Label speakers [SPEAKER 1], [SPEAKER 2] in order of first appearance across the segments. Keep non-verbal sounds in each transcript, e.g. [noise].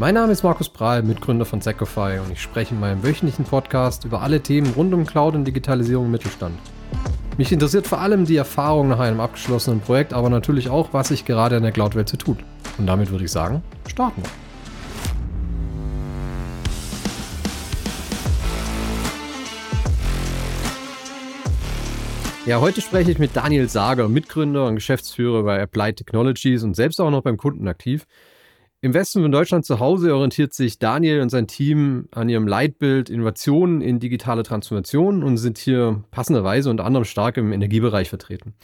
[SPEAKER 1] Mein Name ist Markus Prahl, Mitgründer von Secofy und ich spreche in meinem wöchentlichen Podcast über alle Themen rund um Cloud und Digitalisierung im Mittelstand. Mich interessiert vor allem die Erfahrung nach einem abgeschlossenen Projekt, aber natürlich auch, was sich gerade in der Cloud-Welt so tut. Und damit würde ich sagen, starten wir. Ja, heute spreche ich mit Daniel Sager, Mitgründer und Geschäftsführer bei Applied Technologies und selbst auch noch beim Kunden aktiv. Im Westen von Deutschland zu Hause orientiert sich Daniel und sein Team an ihrem Leitbild Innovationen in digitale Transformation und sind hier passenderweise unter anderem stark im Energiebereich vertreten.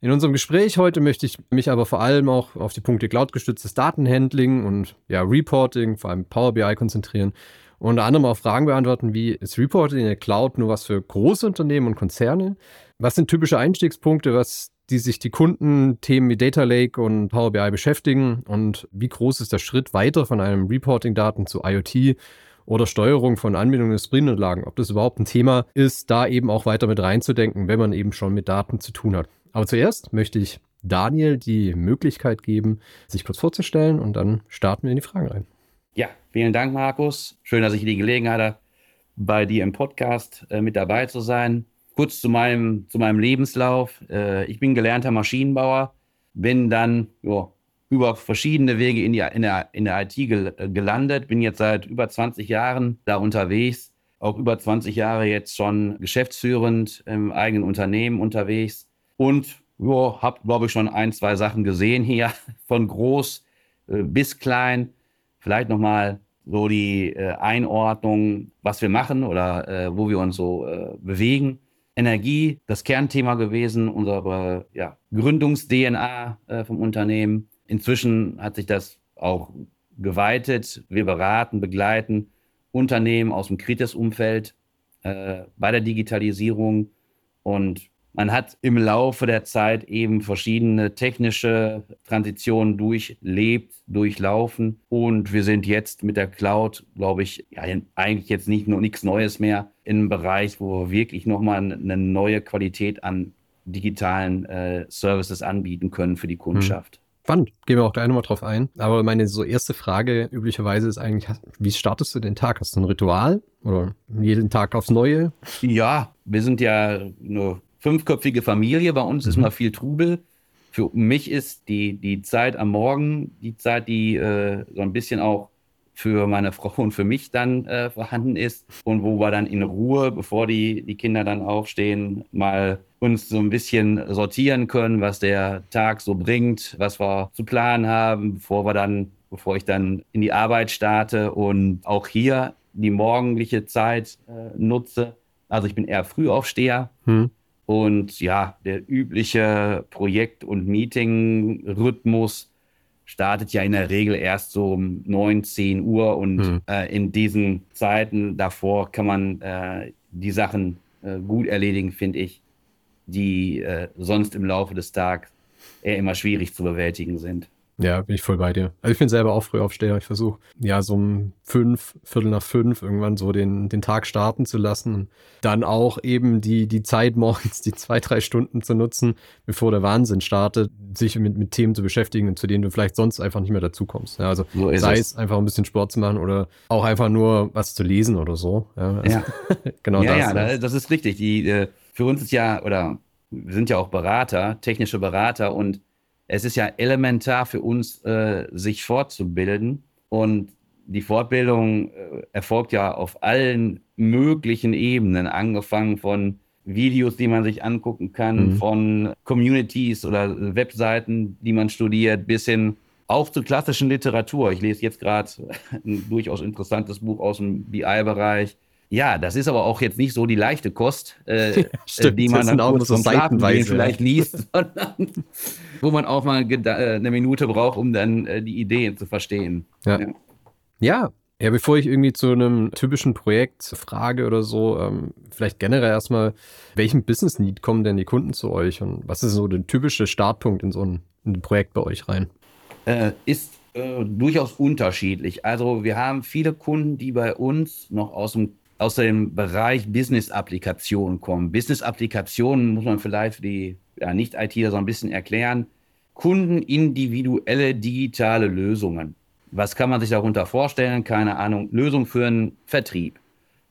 [SPEAKER 1] In unserem Gespräch heute möchte ich mich aber vor allem auch auf die Punkte cloudgestütztes Datenhandling und ja, Reporting, vor allem Power BI konzentrieren und unter anderem auch Fragen beantworten, wie ist Reporting in der Cloud nur was für große Unternehmen und Konzerne? Was sind typische Einstiegspunkte, was die sich die Kunden Themen wie Data Lake und Power BI beschäftigen und wie groß ist der Schritt weiter von einem Reporting-Daten zu IoT oder Steuerung von Anbindungen des Sprintanlagen, ob das überhaupt ein Thema ist, da eben auch weiter mit reinzudenken, wenn man eben schon mit Daten zu tun hat. Aber zuerst möchte ich Daniel die Möglichkeit geben, sich kurz vorzustellen und dann starten wir in die Fragen rein.
[SPEAKER 2] Ja, vielen Dank, Markus. Schön, dass ich die Gelegenheit habe, bei dir im Podcast äh, mit dabei zu sein. Kurz zu meinem, zu meinem Lebenslauf. Äh, ich bin gelernter Maschinenbauer, bin dann jo, über verschiedene Wege in, die, in, der, in der IT gel gelandet, bin jetzt seit über 20 Jahren da unterwegs, auch über 20 Jahre jetzt schon geschäftsführend im eigenen Unternehmen unterwegs und habe, glaube ich, schon ein, zwei Sachen gesehen hier, [laughs] von groß äh, bis klein. Vielleicht nochmal so die äh, Einordnung, was wir machen oder äh, wo wir uns so äh, bewegen. Energie das Kernthema gewesen, unsere ja, Gründungs-DNA äh, vom Unternehmen. Inzwischen hat sich das auch geweitet. Wir beraten, begleiten Unternehmen aus dem Kritis-Umfeld äh, bei der Digitalisierung und man hat im Laufe der Zeit eben verschiedene technische Transitionen durchlebt, durchlaufen und wir sind jetzt mit der Cloud, glaube ich, ja, eigentlich jetzt nicht nur nichts Neues mehr in einem Bereich, wo wir wirklich nochmal eine neue Qualität an digitalen äh, Services anbieten können für die hm. Kundschaft. Hm.
[SPEAKER 1] Spannend, gehen wir auch gleich nochmal drauf ein. Aber meine so erste Frage üblicherweise ist eigentlich, wie startest du den Tag? Hast du ein Ritual oder jeden Tag aufs Neue?
[SPEAKER 2] Ja, wir sind ja nur fünfköpfige Familie. Bei uns mhm. ist mal viel Trubel. Für mich ist die, die Zeit am Morgen die Zeit, die äh, so ein bisschen auch für meine Frau und für mich dann äh, vorhanden ist und wo wir dann in Ruhe, bevor die, die Kinder dann aufstehen, mal uns so ein bisschen sortieren können, was der Tag so bringt, was wir zu planen haben, bevor wir dann, bevor ich dann in die Arbeit starte und auch hier die morgendliche Zeit äh, nutze. Also ich bin eher Frühaufsteher. Hm. Und ja, der übliche Projekt- und Meeting-Rhythmus startet ja in der Regel erst so um 9, 10 Uhr. Und hm. äh, in diesen Zeiten davor kann man äh, die Sachen äh, gut erledigen, finde ich, die äh, sonst im Laufe des Tages eher immer schwierig zu bewältigen sind.
[SPEAKER 1] Ja, bin ich voll bei dir. Also ich bin selber auch früh aufsteher. Ich versuche ja so um fünf, Viertel nach fünf irgendwann so den, den Tag starten zu lassen. Und dann auch eben die, die Zeit [laughs] morgens, die zwei, drei Stunden zu nutzen, bevor der Wahnsinn startet, sich mit, mit Themen zu beschäftigen, zu denen du vielleicht sonst einfach nicht mehr dazukommst. Ja, also so sei es. einfach ein bisschen Sport zu machen oder auch einfach nur was zu lesen oder so.
[SPEAKER 2] Ja, also ja. [laughs] genau ja, das. Ja, das ist richtig. Die, äh, für uns ist ja, oder wir sind ja auch Berater, technische Berater und es ist ja elementar für uns, äh, sich fortzubilden. Und die Fortbildung äh, erfolgt ja auf allen möglichen Ebenen, angefangen von Videos, die man sich angucken kann, mhm. von Communities oder Webseiten, die man studiert, bis hin auch zur klassischen Literatur. Ich lese jetzt gerade [laughs] ein durchaus interessantes Buch aus dem BI-Bereich ja, das ist aber auch jetzt nicht so die leichte Kost, äh, [laughs] Stimmt, die man dann auch so seitenweise vielleicht liest, [laughs] sondern wo man auch mal äh, eine Minute braucht, um dann äh, die Ideen zu verstehen.
[SPEAKER 1] Ja. ja. ja. Ja, bevor ich irgendwie zu einem typischen Projekt frage oder so, ähm, vielleicht generell erstmal, welchen Business Need kommen denn die Kunden zu euch und was ist so der typische Startpunkt in so ein, in ein Projekt bei euch rein?
[SPEAKER 2] Äh, ist äh, durchaus unterschiedlich. Also wir haben viele Kunden, die bei uns noch aus dem aus dem Bereich Business-Applikationen kommen. Business-Applikationen muss man vielleicht für die ja, Nicht-ITler so ein bisschen erklären. Kundenindividuelle digitale Lösungen. Was kann man sich darunter vorstellen? Keine Ahnung. Lösung für einen Vertrieb,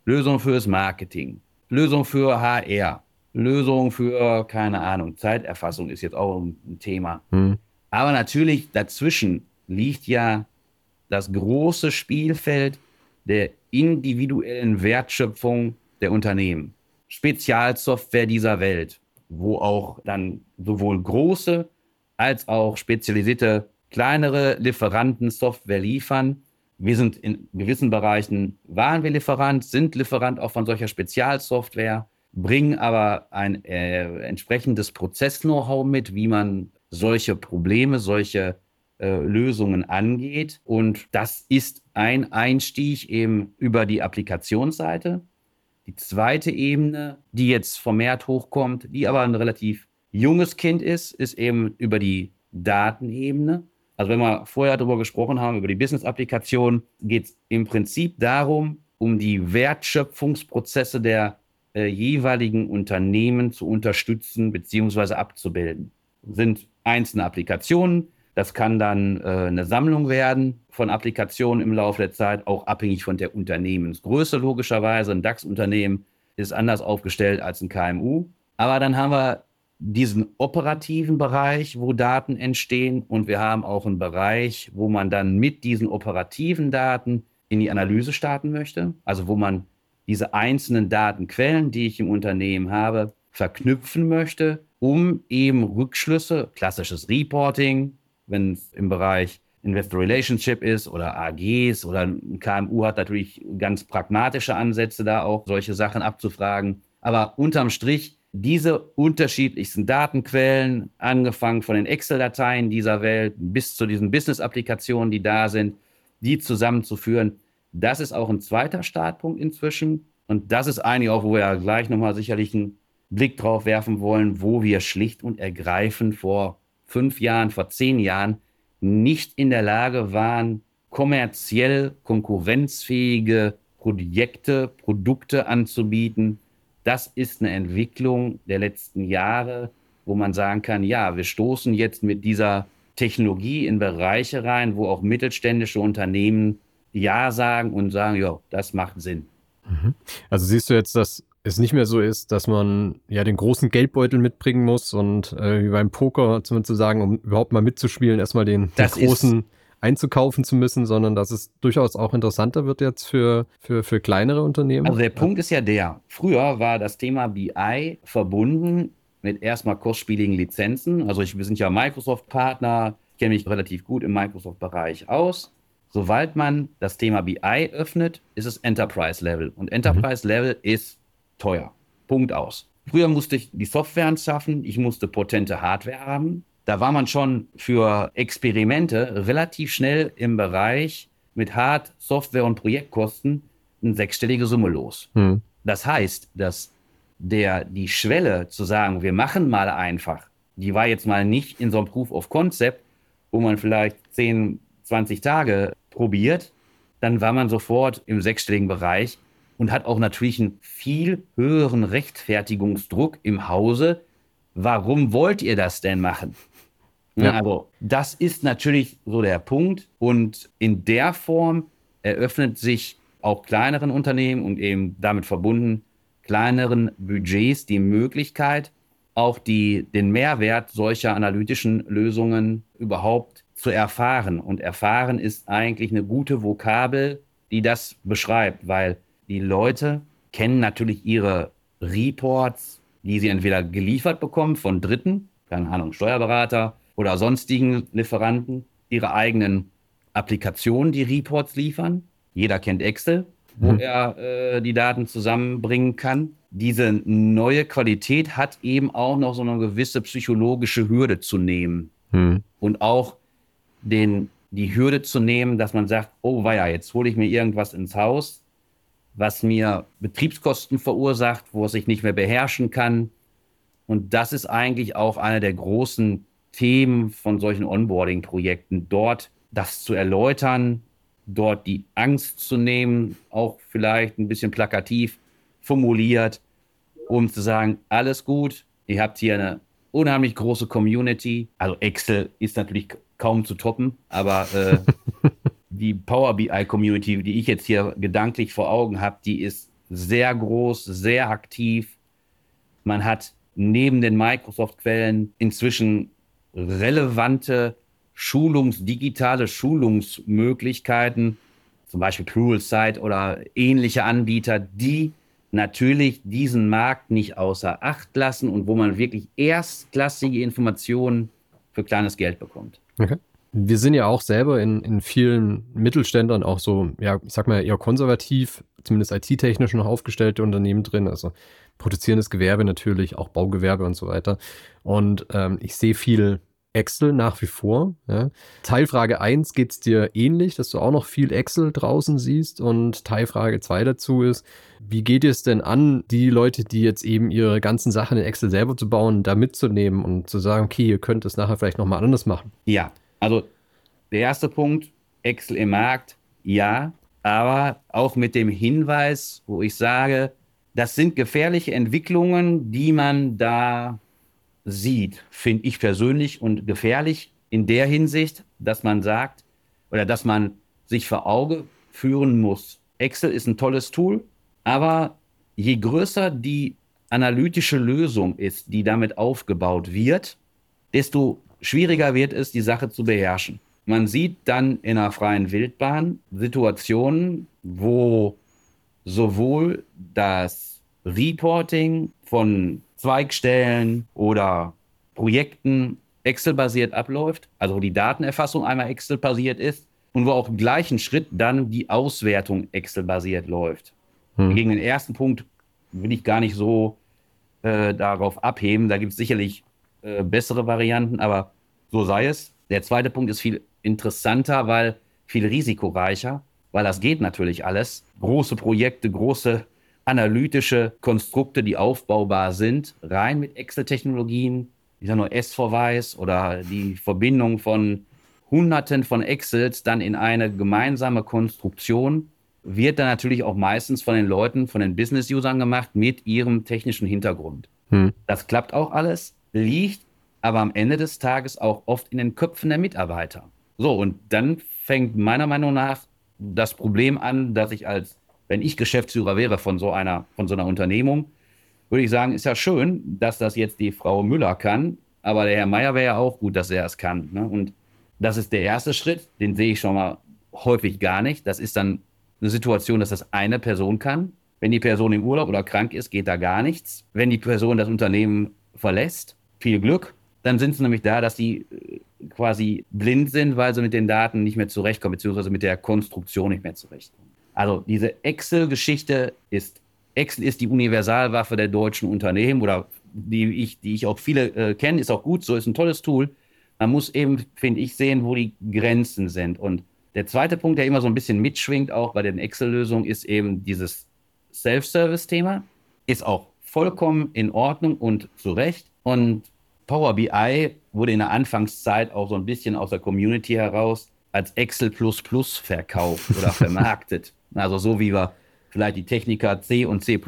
[SPEAKER 2] Lösung fürs Marketing, Lösung für HR, Lösung für, keine Ahnung, Zeiterfassung ist jetzt auch ein Thema. Mhm. Aber natürlich dazwischen liegt ja das große Spielfeld der individuellen Wertschöpfung der Unternehmen. Spezialsoftware dieser Welt, wo auch dann sowohl große als auch spezialisierte kleinere Lieferanten Software liefern. Wir sind in gewissen Bereichen, waren wir Lieferant, sind Lieferant auch von solcher Spezialsoftware, bringen aber ein äh, entsprechendes Prozess-Know-how mit, wie man solche Probleme, solche äh, Lösungen angeht. Und das ist ein Einstieg eben über die Applikationsseite. Die zweite Ebene, die jetzt vermehrt hochkommt, die aber ein relativ junges Kind ist, ist eben über die Datenebene. Also wenn wir vorher darüber gesprochen haben, über die Business-Applikation, geht es im Prinzip darum, um die Wertschöpfungsprozesse der äh, jeweiligen Unternehmen zu unterstützen bzw. abzubilden. Das sind einzelne Applikationen. Das kann dann äh, eine Sammlung werden von Applikationen im Laufe der Zeit, auch abhängig von der Unternehmensgröße logischerweise. Ein DAX-Unternehmen ist anders aufgestellt als ein KMU. Aber dann haben wir diesen operativen Bereich, wo Daten entstehen und wir haben auch einen Bereich, wo man dann mit diesen operativen Daten in die Analyse starten möchte, also wo man diese einzelnen Datenquellen, die ich im Unternehmen habe, verknüpfen möchte, um eben Rückschlüsse, klassisches Reporting, wenn es im Bereich Investor Relationship ist oder AGs oder ein KMU hat natürlich ganz pragmatische Ansätze, da auch solche Sachen abzufragen. Aber unterm Strich diese unterschiedlichsten Datenquellen, angefangen von den Excel-Dateien dieser Welt bis zu diesen Business-Applikationen, die da sind, die zusammenzuführen, das ist auch ein zweiter Startpunkt inzwischen. Und das ist eigentlich auch, wo wir ja gleich nochmal sicherlich einen Blick drauf werfen wollen, wo wir schlicht und ergreifend vor fünf Jahren, vor zehn Jahren nicht in der Lage waren, kommerziell konkurrenzfähige Projekte, Produkte anzubieten, das ist eine Entwicklung der letzten Jahre, wo man sagen kann, ja, wir stoßen jetzt mit dieser Technologie in Bereiche rein, wo auch mittelständische Unternehmen Ja sagen und sagen, ja, das macht Sinn.
[SPEAKER 1] Mhm. Also siehst du jetzt, dass es nicht mehr so ist, dass man ja den großen Geldbeutel mitbringen muss und äh, wie beim Poker zumindest zu sagen, um überhaupt mal mitzuspielen, erstmal den, den großen einzukaufen zu müssen, sondern dass es durchaus auch interessanter wird jetzt für, für, für kleinere Unternehmen.
[SPEAKER 2] Also der Punkt ist ja der, früher war das Thema BI verbunden mit erstmal kostspieligen Lizenzen. Also ich, wir sind ja Microsoft-Partner, kenne mich relativ gut im Microsoft-Bereich aus. Sobald man das Thema BI öffnet, ist es Enterprise-Level. Und Enterprise-Level mhm. ist teuer. Punkt aus. Früher musste ich die Software anschaffen, ich musste potente Hardware haben da war man schon für Experimente relativ schnell im Bereich mit Hard-, Software- und Projektkosten eine sechsstellige Summe los. Hm. Das heißt, dass der, die Schwelle zu sagen, wir machen mal einfach, die war jetzt mal nicht in so einem Proof of Concept, wo man vielleicht 10, 20 Tage probiert, dann war man sofort im sechsstelligen Bereich und hat auch natürlich einen viel höheren Rechtfertigungsdruck im Hause. Warum wollt ihr das denn machen? Ne, ja. Also das ist natürlich so der Punkt. Und in der Form eröffnet sich auch kleineren Unternehmen und eben damit verbunden kleineren Budgets die Möglichkeit, auch die, den Mehrwert solcher analytischen Lösungen überhaupt zu erfahren. Und erfahren ist eigentlich eine gute Vokabel, die das beschreibt, weil die Leute kennen natürlich ihre Reports, die sie entweder geliefert bekommen von Dritten, keine Ahnung, Steuerberater, oder sonstigen Lieferanten ihre eigenen Applikationen, die Reports liefern. Jeder kennt Excel, wo mhm. er äh, die Daten zusammenbringen kann. Diese neue Qualität hat eben auch noch so eine gewisse psychologische Hürde zu nehmen. Mhm. Und auch den, die Hürde zu nehmen, dass man sagt, oh weia, jetzt hole ich mir irgendwas ins Haus, was mir Betriebskosten verursacht, wo es sich nicht mehr beherrschen kann. Und das ist eigentlich auch einer der großen Themen von solchen Onboarding-Projekten, dort das zu erläutern, dort die Angst zu nehmen, auch vielleicht ein bisschen plakativ formuliert, um zu sagen, alles gut, ihr habt hier eine unheimlich große Community. Also Excel ist natürlich kaum zu toppen, aber äh, [laughs] die Power BI Community, die ich jetzt hier gedanklich vor Augen habe, die ist sehr groß, sehr aktiv. Man hat neben den Microsoft-Quellen inzwischen relevante Schulungs-, digitale Schulungsmöglichkeiten, zum Beispiel Pluralsight oder ähnliche Anbieter, die natürlich diesen Markt nicht außer Acht lassen und wo man wirklich erstklassige Informationen für kleines Geld bekommt.
[SPEAKER 1] Okay. Wir sind ja auch selber in, in vielen Mittelständern auch so, ja, ich sag mal eher konservativ, zumindest IT-technisch noch aufgestellte Unternehmen drin, also produzierendes Gewerbe natürlich, auch Baugewerbe und so weiter. Und ähm, ich sehe viel Excel nach wie vor. Ja. Teilfrage 1 geht es dir ähnlich, dass du auch noch viel Excel draußen siehst. Und Teilfrage 2 dazu ist, wie geht es denn an, die Leute, die jetzt eben ihre ganzen Sachen in Excel selber zu bauen, da mitzunehmen und zu sagen, okay, ihr könnt es nachher vielleicht nochmal anders machen?
[SPEAKER 2] Ja, also der erste Punkt, Excel im Markt, ja, aber auch mit dem Hinweis, wo ich sage, das sind gefährliche Entwicklungen, die man da sieht, finde ich persönlich und gefährlich in der Hinsicht, dass man sagt oder dass man sich vor Auge führen muss. Excel ist ein tolles Tool, aber je größer die analytische Lösung ist, die damit aufgebaut wird, desto schwieriger wird es, die Sache zu beherrschen. Man sieht dann in einer freien Wildbahn Situationen, wo sowohl das Reporting von Zweigstellen oder Projekten Excel-basiert abläuft, also wo die Datenerfassung einmal Excel-basiert ist und wo auch im gleichen Schritt dann die Auswertung Excel-basiert läuft. Hm. Gegen den ersten Punkt will ich gar nicht so äh, darauf abheben. Da gibt es sicherlich äh, bessere Varianten, aber so sei es. Der zweite Punkt ist viel interessanter, weil viel risikoreicher, weil das geht natürlich alles. Große Projekte, große analytische Konstrukte, die aufbaubar sind, rein mit Excel-Technologien, ich sage nur S-Verweis oder die Verbindung von Hunderten von Excels dann in eine gemeinsame Konstruktion, wird dann natürlich auch meistens von den Leuten, von den Business-Usern gemacht mit ihrem technischen Hintergrund. Hm. Das klappt auch alles, liegt aber am Ende des Tages auch oft in den Köpfen der Mitarbeiter. So, und dann fängt meiner Meinung nach das Problem an, dass ich als wenn ich Geschäftsführer wäre von so einer, von so einer Unternehmung, würde ich sagen, ist ja schön, dass das jetzt die Frau Müller kann, aber der Herr Meier wäre ja auch gut, dass er es kann. Ne? Und das ist der erste Schritt, den sehe ich schon mal häufig gar nicht. Das ist dann eine Situation, dass das eine Person kann. Wenn die Person im Urlaub oder krank ist, geht da gar nichts. Wenn die Person das Unternehmen verlässt, viel Glück, dann sind sie nämlich da, dass sie äh, quasi blind sind, weil sie mit den Daten nicht mehr zurechtkommen, beziehungsweise mit der Konstruktion nicht mehr zurechtkommen. Also diese Excel-Geschichte ist, Excel ist die Universalwaffe der deutschen Unternehmen oder die ich, die ich auch viele äh, kenne, ist auch gut, so ist ein tolles Tool. Man muss eben, finde ich, sehen, wo die Grenzen sind. Und der zweite Punkt, der immer so ein bisschen mitschwingt, auch bei den Excel-Lösungen, ist eben dieses Self-Service-Thema. Ist auch vollkommen in Ordnung und zu Recht. Und Power BI wurde in der Anfangszeit auch so ein bisschen aus der Community heraus als Excel verkauft oder [laughs] vermarktet. Also so wie wir vielleicht die Techniker C und C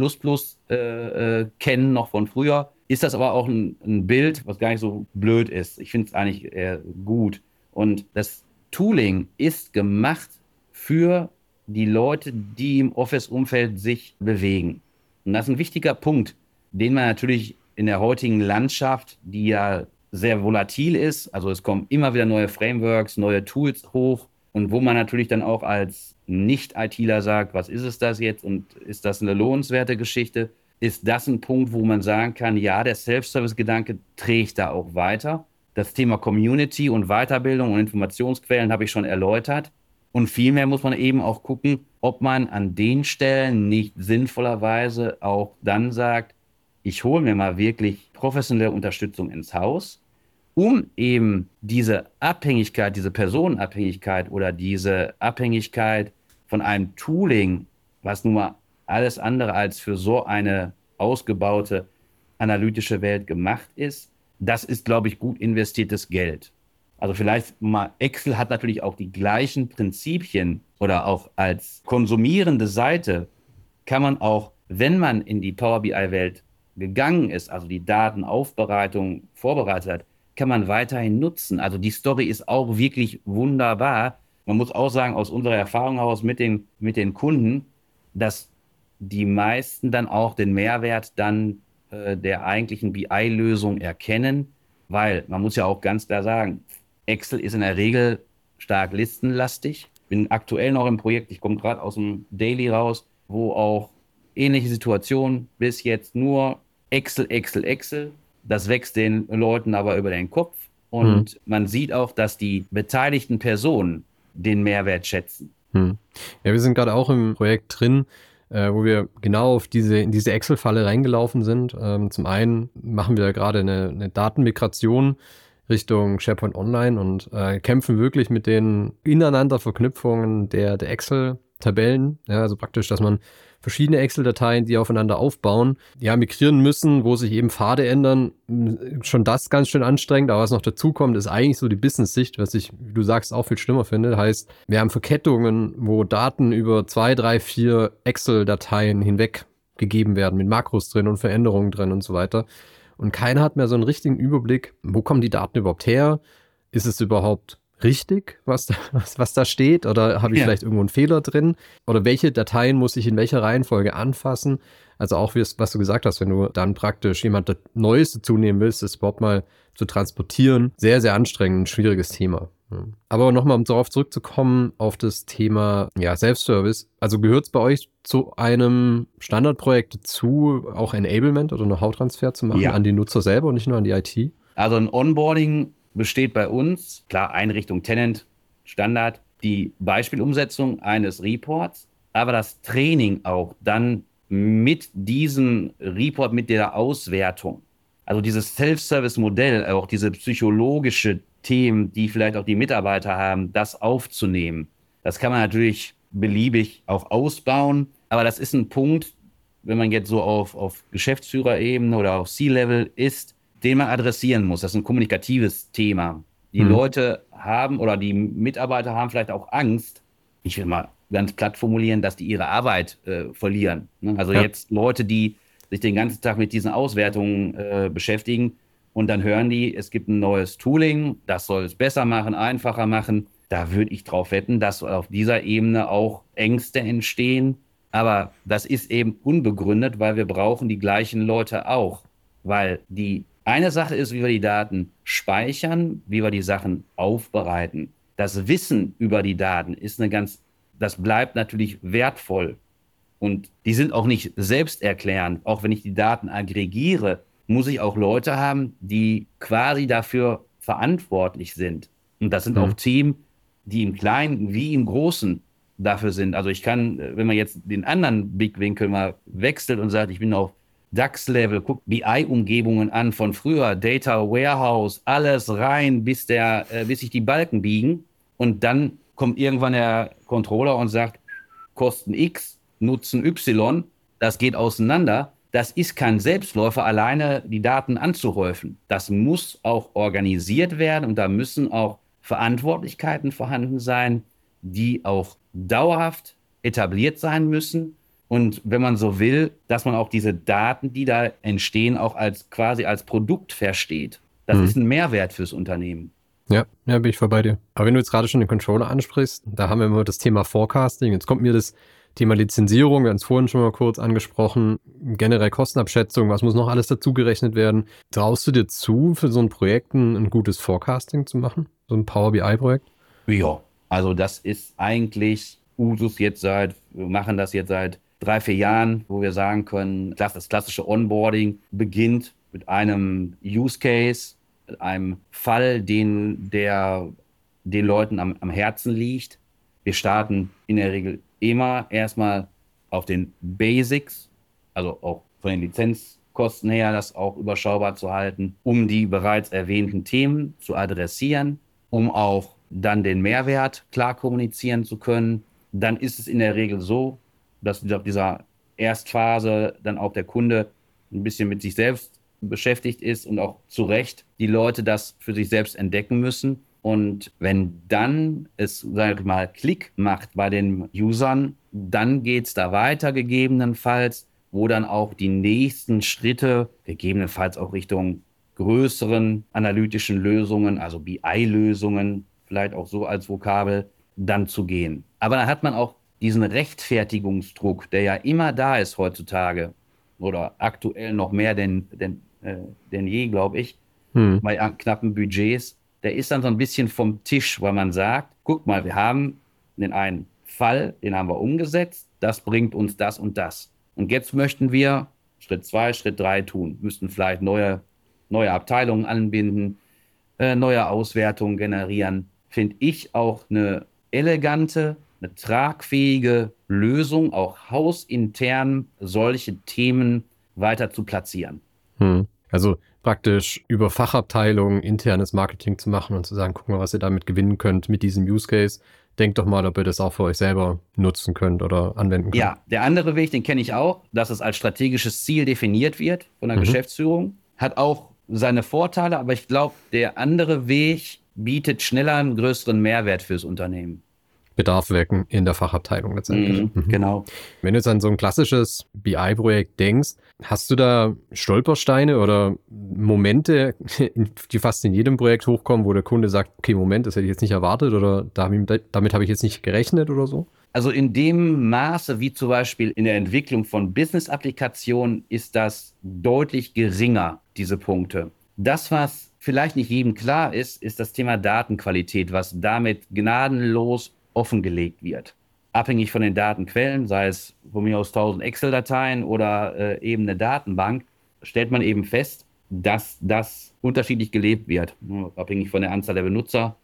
[SPEAKER 2] äh, äh, kennen, noch von früher, ist das aber auch ein, ein Bild, was gar nicht so blöd ist. Ich finde es eigentlich eher gut. Und das Tooling ist gemacht für die Leute, die im Office-Umfeld sich bewegen. Und das ist ein wichtiger Punkt, den man natürlich in der heutigen Landschaft, die ja sehr volatil ist, also es kommen immer wieder neue Frameworks, neue Tools hoch, und wo man natürlich dann auch als Nicht-ITler sagt, was ist es das jetzt und ist das eine lohnenswerte Geschichte? Ist das ein Punkt, wo man sagen kann, ja, der Self-Service-Gedanke trägt da auch weiter? Das Thema Community und Weiterbildung und Informationsquellen habe ich schon erläutert. Und vielmehr muss man eben auch gucken, ob man an den Stellen nicht sinnvollerweise auch dann sagt, ich hole mir mal wirklich professionelle Unterstützung ins Haus um eben diese Abhängigkeit, diese Personenabhängigkeit oder diese Abhängigkeit von einem Tooling, was nun mal alles andere als für so eine ausgebaute analytische Welt gemacht ist, das ist, glaube ich, gut investiertes Geld. Also vielleicht mal, Excel hat natürlich auch die gleichen Prinzipien oder auch als konsumierende Seite kann man auch, wenn man in die Power BI-Welt gegangen ist, also die Datenaufbereitung vorbereitet hat, kann man weiterhin nutzen. Also die Story ist auch wirklich wunderbar. man muss auch sagen, aus unserer Erfahrung heraus mit den, mit den Kunden, dass die meisten dann auch den Mehrwert dann äh, der eigentlichen BI-Lösung erkennen, weil man muss ja auch ganz klar sagen, Excel ist in der Regel stark listenlastig. Bin aktuell noch im Projekt, ich komme gerade aus dem Daily raus, wo auch ähnliche Situationen bis jetzt nur Excel, Excel, Excel. Das wächst den Leuten aber über den Kopf. Und hm. man sieht auch, dass die beteiligten Personen den Mehrwert schätzen. Hm.
[SPEAKER 1] Ja, wir sind gerade auch im Projekt drin, äh, wo wir genau auf diese, in diese Excel-Falle reingelaufen sind. Ähm, zum einen machen wir gerade eine, eine Datenmigration Richtung SharePoint Online und äh, kämpfen wirklich mit den ineinander Verknüpfungen der, der Excel-Tabellen. Ja, also praktisch, dass man verschiedene Excel-Dateien, die aufeinander aufbauen, ja, migrieren müssen, wo sich eben Pfade ändern. Schon das ganz schön anstrengend, aber was noch dazu kommt, ist eigentlich so die Business-Sicht, was ich, wie du sagst, auch viel schlimmer finde. Heißt, wir haben Verkettungen, wo Daten über zwei, drei, vier Excel-Dateien hinweg gegeben werden, mit Makros drin und Veränderungen drin und so weiter. Und keiner hat mehr so einen richtigen Überblick, wo kommen die Daten überhaupt her? Ist es überhaupt richtig, was da, was, was da steht? Oder habe ich ja. vielleicht irgendwo einen Fehler drin? Oder welche Dateien muss ich in welcher Reihenfolge anfassen? Also auch, was du gesagt hast, wenn du dann praktisch jemand Neues dazu nehmen willst, das überhaupt mal zu transportieren, sehr, sehr anstrengend, ein schwieriges Thema. Aber nochmal, um darauf zurückzukommen, auf das Thema ja, Self-Service. Also gehört es bei euch zu einem Standardprojekt dazu, auch Enablement oder Know-how-Transfer zu machen ja. an die Nutzer selber und nicht nur an die IT?
[SPEAKER 2] Also ein Onboarding besteht bei uns, klar, Einrichtung Tenant, Standard, die Beispielumsetzung eines Reports, aber das Training auch dann mit diesem Report, mit der Auswertung. Also dieses Self-Service-Modell, auch diese psychologische Themen, die vielleicht auch die Mitarbeiter haben, das aufzunehmen. Das kann man natürlich beliebig auch ausbauen, aber das ist ein Punkt, wenn man jetzt so auf, auf Geschäftsführerebene oder auf C-Level ist, den man adressieren muss. Das ist ein kommunikatives Thema. Die mhm. Leute haben oder die Mitarbeiter haben vielleicht auch Angst, ich will mal ganz platt formulieren, dass die ihre Arbeit äh, verlieren. Ne? Also ja. jetzt Leute, die sich den ganzen Tag mit diesen Auswertungen äh, beschäftigen und dann hören die, es gibt ein neues Tooling, das soll es besser machen, einfacher machen. Da würde ich drauf wetten, dass auf dieser Ebene auch Ängste entstehen. Aber das ist eben unbegründet, weil wir brauchen die gleichen Leute auch. Weil die eine Sache ist, wie wir die Daten speichern, wie wir die Sachen aufbereiten. Das Wissen über die Daten ist eine ganz, das bleibt natürlich wertvoll. Und die sind auch nicht selbsterklärend. Auch wenn ich die Daten aggregiere, muss ich auch Leute haben, die quasi dafür verantwortlich sind. Und das sind mhm. auch Teams, die im Kleinen wie im Großen dafür sind. Also ich kann, wenn man jetzt den anderen Blickwinkel mal wechselt und sagt, ich bin auf DAX-Level, guckt BI-Umgebungen an von früher, Data Warehouse, alles rein, bis, der, äh, bis sich die Balken biegen. Und dann kommt irgendwann der Controller und sagt, Kosten X, Nutzen Y, das geht auseinander. Das ist kein Selbstläufer, alleine die Daten anzuhäufen. Das muss auch organisiert werden und da müssen auch Verantwortlichkeiten vorhanden sein, die auch dauerhaft etabliert sein müssen und wenn man so will, dass man auch diese Daten, die da entstehen, auch als quasi als Produkt versteht. Das mhm. ist ein Mehrwert fürs Unternehmen.
[SPEAKER 1] Ja, ja, bin ich voll bei dir. Aber wenn du jetzt gerade schon den Controller ansprichst, da haben wir immer das Thema Forecasting. Jetzt kommt mir das Thema Lizenzierung, wir haben es vorhin schon mal kurz angesprochen, generell Kostenabschätzung, was muss noch alles dazugerechnet werden. Traust du dir zu, für so ein Projekt ein, ein gutes Forecasting zu machen? So ein Power BI-Projekt?
[SPEAKER 2] Ja, also das ist eigentlich Usus jetzt seit, wir machen das jetzt seit drei, vier Jahren, wo wir sagen können, das klassische Onboarding beginnt mit einem Use Case, einem Fall, den der den Leuten am, am Herzen liegt. Wir starten in der Regel immer erstmal auf den Basics, also auch von den Lizenzkosten her, das auch überschaubar zu halten, um die bereits erwähnten Themen zu adressieren, um auch dann den Mehrwert klar kommunizieren zu können. Dann ist es in der Regel so, dass dieser, dieser Erstphase dann auch der Kunde ein bisschen mit sich selbst beschäftigt ist und auch zu Recht die Leute das für sich selbst entdecken müssen. Und wenn dann es, sag ich mal, Klick macht bei den Usern, dann geht es da weiter gegebenenfalls, wo dann auch die nächsten Schritte, gegebenenfalls auch Richtung größeren analytischen Lösungen, also BI-Lösungen, vielleicht auch so als Vokabel, dann zu gehen. Aber dann hat man auch diesen Rechtfertigungsdruck, der ja immer da ist heutzutage oder aktuell noch mehr denn, denn, äh, denn je, glaube ich, hm. bei knappen Budgets, der ist dann so ein bisschen vom Tisch, weil man sagt, guck mal, wir haben den einen Fall, den haben wir umgesetzt, das bringt uns das und das. Und jetzt möchten wir Schritt zwei, Schritt drei tun, müssten vielleicht neue, neue Abteilungen anbinden, äh, neue Auswertungen generieren. Finde ich auch eine elegante, eine tragfähige Lösung, auch hausintern solche Themen weiter zu platzieren.
[SPEAKER 1] Hm. Also praktisch über Fachabteilungen internes Marketing zu machen und zu sagen, guck mal, was ihr damit gewinnen könnt mit diesem Use Case. Denkt doch mal, ob ihr das auch für euch selber nutzen könnt oder anwenden könnt.
[SPEAKER 2] Ja, der andere Weg, den kenne ich auch, dass es als strategisches Ziel definiert wird von der mhm. Geschäftsführung, hat auch seine Vorteile, aber ich glaube, der andere Weg bietet schneller einen größeren Mehrwert fürs Unternehmen.
[SPEAKER 1] Bedarf wecken in der Fachabteilung letztendlich.
[SPEAKER 2] Mhm, mhm. Genau.
[SPEAKER 1] Wenn du jetzt an so ein klassisches BI-Projekt denkst, hast du da Stolpersteine oder Momente, die fast in jedem Projekt hochkommen, wo der Kunde sagt, okay, Moment, das hätte ich jetzt nicht erwartet oder damit habe ich jetzt nicht gerechnet oder so?
[SPEAKER 2] Also in dem Maße, wie zum Beispiel in der Entwicklung von Business-Applikationen, ist das deutlich geringer, diese Punkte. Das, was vielleicht nicht jedem klar ist, ist das Thema Datenqualität, was damit gnadenlos offengelegt wird. Abhängig von den Datenquellen, sei es von mir aus 1000 Excel-Dateien oder äh, eben eine Datenbank, stellt man eben fest, dass das unterschiedlich gelebt wird. Abhängig von der Anzahl der Benutzer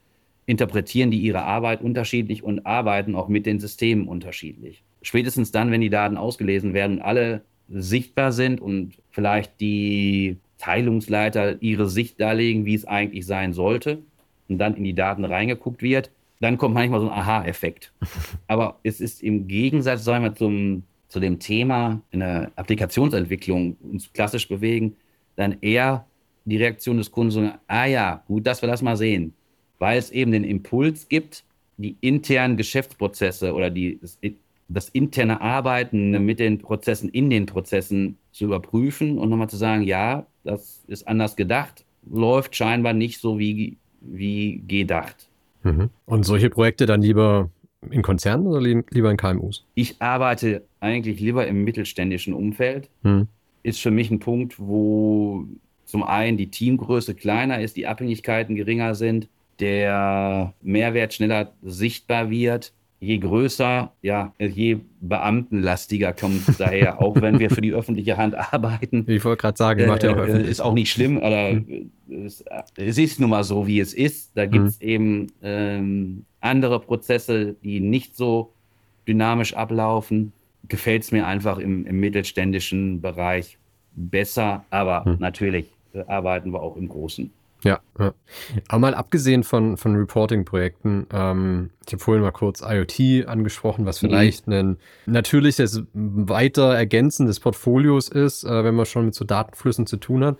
[SPEAKER 2] interpretieren die ihre Arbeit unterschiedlich und arbeiten auch mit den Systemen unterschiedlich. Spätestens dann, wenn die Daten ausgelesen werden, alle sichtbar sind und vielleicht die Teilungsleiter ihre Sicht darlegen, wie es eigentlich sein sollte und dann in die Daten reingeguckt wird, dann kommt manchmal so ein Aha-Effekt. [laughs] Aber es ist im Gegensatz, sagen wir, zum, zu dem Thema in der Applikationsentwicklung uns klassisch bewegen, dann eher die Reaktion des Kunden so, ah ja, gut, dass wir das mal sehen. Weil es eben den Impuls gibt, die internen Geschäftsprozesse oder die, das, das interne Arbeiten mit den Prozessen in den Prozessen zu überprüfen und nochmal zu sagen, ja, das ist anders gedacht, läuft scheinbar nicht so wie, wie gedacht.
[SPEAKER 1] Mhm. Und solche Projekte dann lieber in Konzernen oder lieber in KMUs?
[SPEAKER 2] Ich arbeite eigentlich lieber im mittelständischen Umfeld. Mhm. Ist für mich ein Punkt, wo zum einen die Teamgröße kleiner ist, die Abhängigkeiten geringer sind, der Mehrwert schneller sichtbar wird je größer, ja, je beamtenlastiger kommt es daher, auch wenn wir für die öffentliche Hand arbeiten.
[SPEAKER 1] Ich wollte gerade sagen, macht ja auch
[SPEAKER 2] äh, Ist auch nicht schlimm, aber mhm. es, es, ist nun mal so, wie es ist. Da gibt es mhm. eben ähm, andere Prozesse, die nicht so dynamisch ablaufen. Gefällt es mir einfach im, im, mittelständischen Bereich besser, aber mhm. natürlich äh, arbeiten wir auch im Großen.
[SPEAKER 1] Ja, ja. Aber mal abgesehen von, von Reporting-Projekten, ähm, ich habe vorhin mal kurz IoT angesprochen, was mhm. vielleicht mhm. ein natürliches weiter Ergänzen des Portfolios ist, äh, wenn man schon mit so Datenflüssen zu tun hat.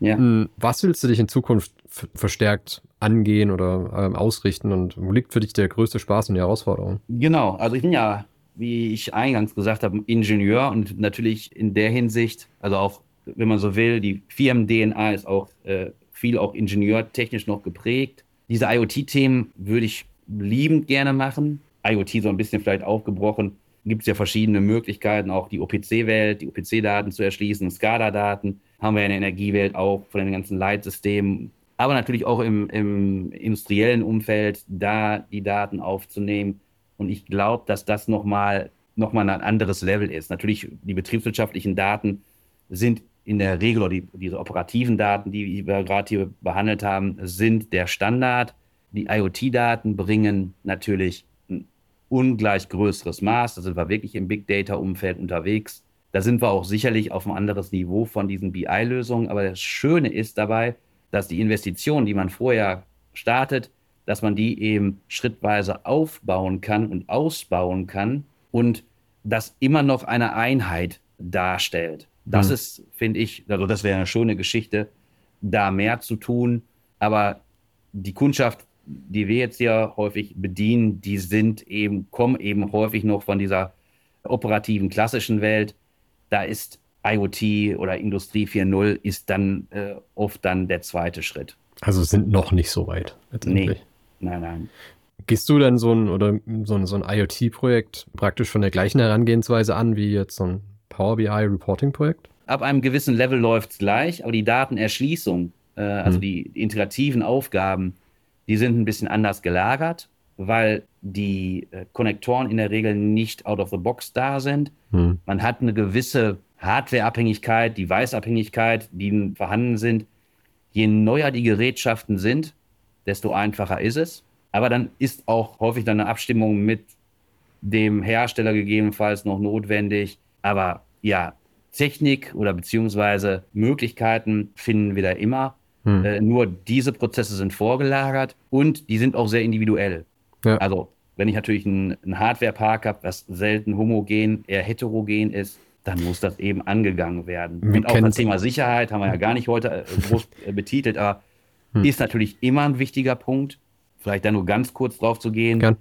[SPEAKER 1] Ja. Hm, was willst du dich in Zukunft verstärkt angehen oder ähm, ausrichten und wo liegt für dich der größte Spaß und die Herausforderung?
[SPEAKER 2] Genau, also ich bin ja, wie ich eingangs gesagt habe, Ingenieur und natürlich in der Hinsicht, also auch, wenn man so will, die Firmen-DNA ist auch äh, viel auch ingenieurtechnisch noch geprägt. Diese IoT-Themen würde ich liebend gerne machen. IoT so ein bisschen vielleicht aufgebrochen. Gibt es ja verschiedene Möglichkeiten, auch die OPC-Welt, die OPC-Daten zu erschließen, SCADA-Daten haben wir in der Energiewelt auch von den ganzen Leitsystemen, aber natürlich auch im, im industriellen Umfeld, da die Daten aufzunehmen. Und ich glaube, dass das nochmal noch mal ein anderes Level ist. Natürlich, die betriebswirtschaftlichen Daten sind in der Regel, oder die, diese operativen Daten, die wir gerade hier behandelt haben, sind der Standard. Die IoT-Daten bringen natürlich ein ungleich größeres Maß. Da sind wir wirklich im Big Data-Umfeld unterwegs. Da sind wir auch sicherlich auf ein anderes Niveau von diesen BI-Lösungen. Aber das Schöne ist dabei, dass die Investitionen, die man vorher startet, dass man die eben schrittweise aufbauen kann und ausbauen kann und das immer noch eine Einheit darstellt. Das mhm. ist, finde ich, also das wäre eine schöne Geschichte, da mehr zu tun. Aber die Kundschaft, die wir jetzt hier häufig bedienen, die sind eben, kommen eben häufig noch von dieser operativen klassischen Welt. Da ist IoT oder Industrie 4.0 ist dann äh, oft dann der zweite Schritt.
[SPEAKER 1] Also sind noch nicht so weit.
[SPEAKER 2] Nee, nein, nein.
[SPEAKER 1] Gehst du dann so ein oder so ein, so ein IoT-Projekt praktisch von der gleichen Herangehensweise an wie jetzt so ein Power BI Reporting-Projekt?
[SPEAKER 2] Ab einem gewissen Level läuft es gleich, aber die Datenerschließung, äh, also hm. die, die integrativen Aufgaben, die sind ein bisschen anders gelagert, weil die äh, Konnektoren in der Regel nicht out of the box da sind. Hm. Man hat eine gewisse Hardwareabhängigkeit, Deviceabhängigkeit, die vorhanden sind. Je neuer die Gerätschaften sind, desto einfacher ist es. Aber dann ist auch häufig dann eine Abstimmung mit dem Hersteller gegebenenfalls noch notwendig. Aber ja, Technik oder beziehungsweise Möglichkeiten finden wir da immer. Hm. Äh, nur diese Prozesse sind vorgelagert und die sind auch sehr individuell. Ja. Also, wenn ich natürlich einen, einen Hardware-Park habe, was selten homogen, eher heterogen ist, dann muss das eben angegangen werden. Wir und auch das Thema Sicherheit haben wir ja gar nicht heute äh, groß [laughs] äh, betitelt, aber hm. ist natürlich immer ein wichtiger Punkt. Vielleicht da nur ganz kurz drauf zu gehen. Gern.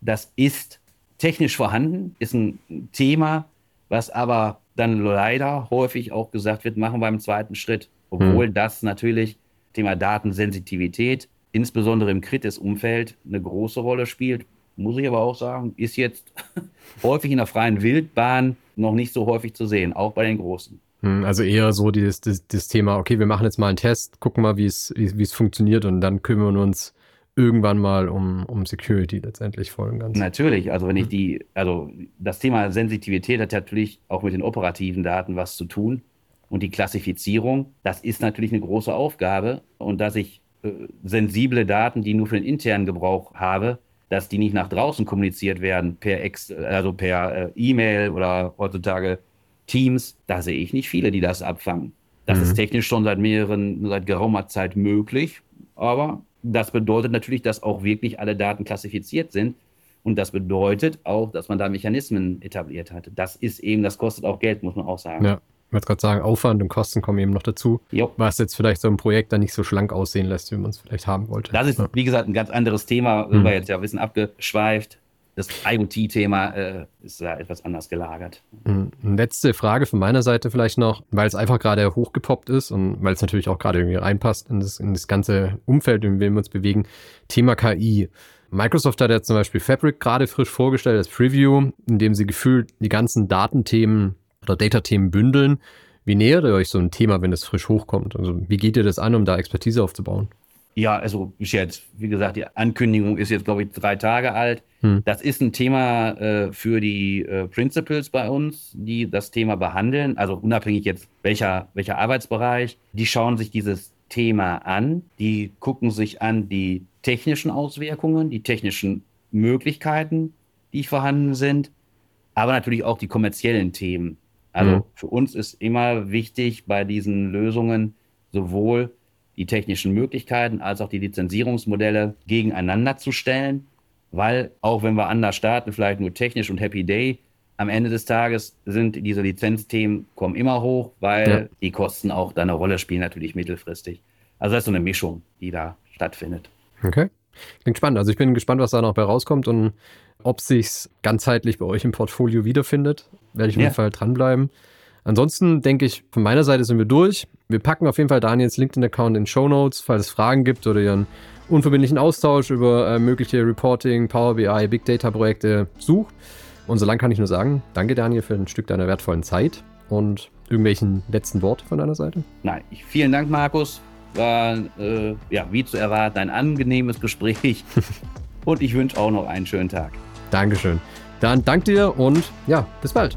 [SPEAKER 2] Das ist technisch vorhanden, ist ein Thema, was aber dann leider häufig auch gesagt wird, machen wir im zweiten Schritt. Obwohl hm. das natürlich Thema Datensensitivität, insbesondere im Kritis-Umfeld, eine große Rolle spielt. Muss ich aber auch sagen, ist jetzt [laughs] häufig in der freien Wildbahn noch nicht so häufig zu sehen, auch bei den Großen.
[SPEAKER 1] Hm, also eher so dieses, das Thema, okay, wir machen jetzt mal einen Test, gucken mal, wie es, wie es funktioniert und dann kümmern wir uns irgendwann mal um, um Security letztendlich und ganz.
[SPEAKER 2] Natürlich, also wenn ich hm. die, also das Thema Sensitivität hat natürlich auch mit den operativen Daten was zu tun. Und die Klassifizierung, das ist natürlich eine große Aufgabe. Und dass ich äh, sensible Daten, die nur für den internen Gebrauch habe, dass die nicht nach draußen kommuniziert werden per Ex, also per äh, E-Mail oder heutzutage Teams, da sehe ich nicht viele, die das abfangen. Das mhm. ist technisch schon seit mehreren, seit geraumer Zeit möglich, aber das bedeutet natürlich, dass auch wirklich alle Daten klassifiziert sind. Und das bedeutet auch, dass man da Mechanismen etabliert hat. Das ist eben, das kostet auch Geld, muss man auch sagen.
[SPEAKER 1] Ja, ich wollte gerade sagen, Aufwand und Kosten kommen eben noch dazu, jo. was jetzt vielleicht so ein Projekt dann nicht so schlank aussehen lässt, wie man es vielleicht haben wollte.
[SPEAKER 2] Das ist, ja. wie gesagt, ein ganz anderes Thema, mhm. wir jetzt ja ein bisschen abgeschweift das IoT-Thema äh, ist da etwas anders gelagert.
[SPEAKER 1] Mhm. Letzte Frage von meiner Seite vielleicht noch, weil es einfach gerade hochgepoppt ist und weil es natürlich auch gerade irgendwie reinpasst in das, in das ganze Umfeld, in dem wir uns bewegen. Thema KI. Microsoft hat ja zum Beispiel Fabric gerade frisch vorgestellt als Preview, in dem sie gefühlt die ganzen Datenthemen oder Data-Themen bündeln. Wie nähert ihr euch so ein Thema, wenn es frisch hochkommt? Also wie geht ihr das an, um da Expertise aufzubauen?
[SPEAKER 2] Ja, also bis jetzt, wie gesagt, die Ankündigung ist jetzt, glaube ich, drei Tage alt. Hm. Das ist ein Thema äh, für die äh, Principals bei uns, die das Thema behandeln. Also unabhängig jetzt welcher, welcher Arbeitsbereich. Die schauen sich dieses Thema an. Die gucken sich an die technischen Auswirkungen, die technischen Möglichkeiten, die vorhanden sind, aber natürlich auch die kommerziellen Themen. Also hm. für uns ist immer wichtig bei diesen Lösungen sowohl die technischen Möglichkeiten als auch die Lizenzierungsmodelle gegeneinander zu stellen, weil auch wenn wir anders starten, vielleicht nur technisch und Happy Day, am Ende des Tages sind diese Lizenzthemen kommen immer hoch, weil ja. die Kosten auch da eine Rolle spielen, natürlich mittelfristig. Also das ist so eine Mischung, die da stattfindet.
[SPEAKER 1] Okay. Klingt spannend. Also ich bin gespannt, was da noch bei rauskommt und ob sich ganzheitlich bei euch im Portfolio wiederfindet. Werde ich auf jeden Fall dranbleiben. Ansonsten denke ich, von meiner Seite sind wir durch. Wir packen auf jeden Fall Daniels LinkedIn-Account in Show Notes, falls es Fragen gibt oder ihr einen unverbindlichen Austausch über äh, mögliche Reporting, Power BI, Big Data-Projekte sucht. Und so lang kann ich nur sagen, danke Daniel für ein Stück deiner wertvollen Zeit und irgendwelchen letzten Worte von deiner Seite.
[SPEAKER 2] Nein, vielen Dank, Markus. War, äh, ja, wie zu erwarten, ein angenehmes Gespräch. [laughs] und ich wünsche auch noch einen schönen Tag.
[SPEAKER 1] Dankeschön. Dann danke dir und ja, bis bald.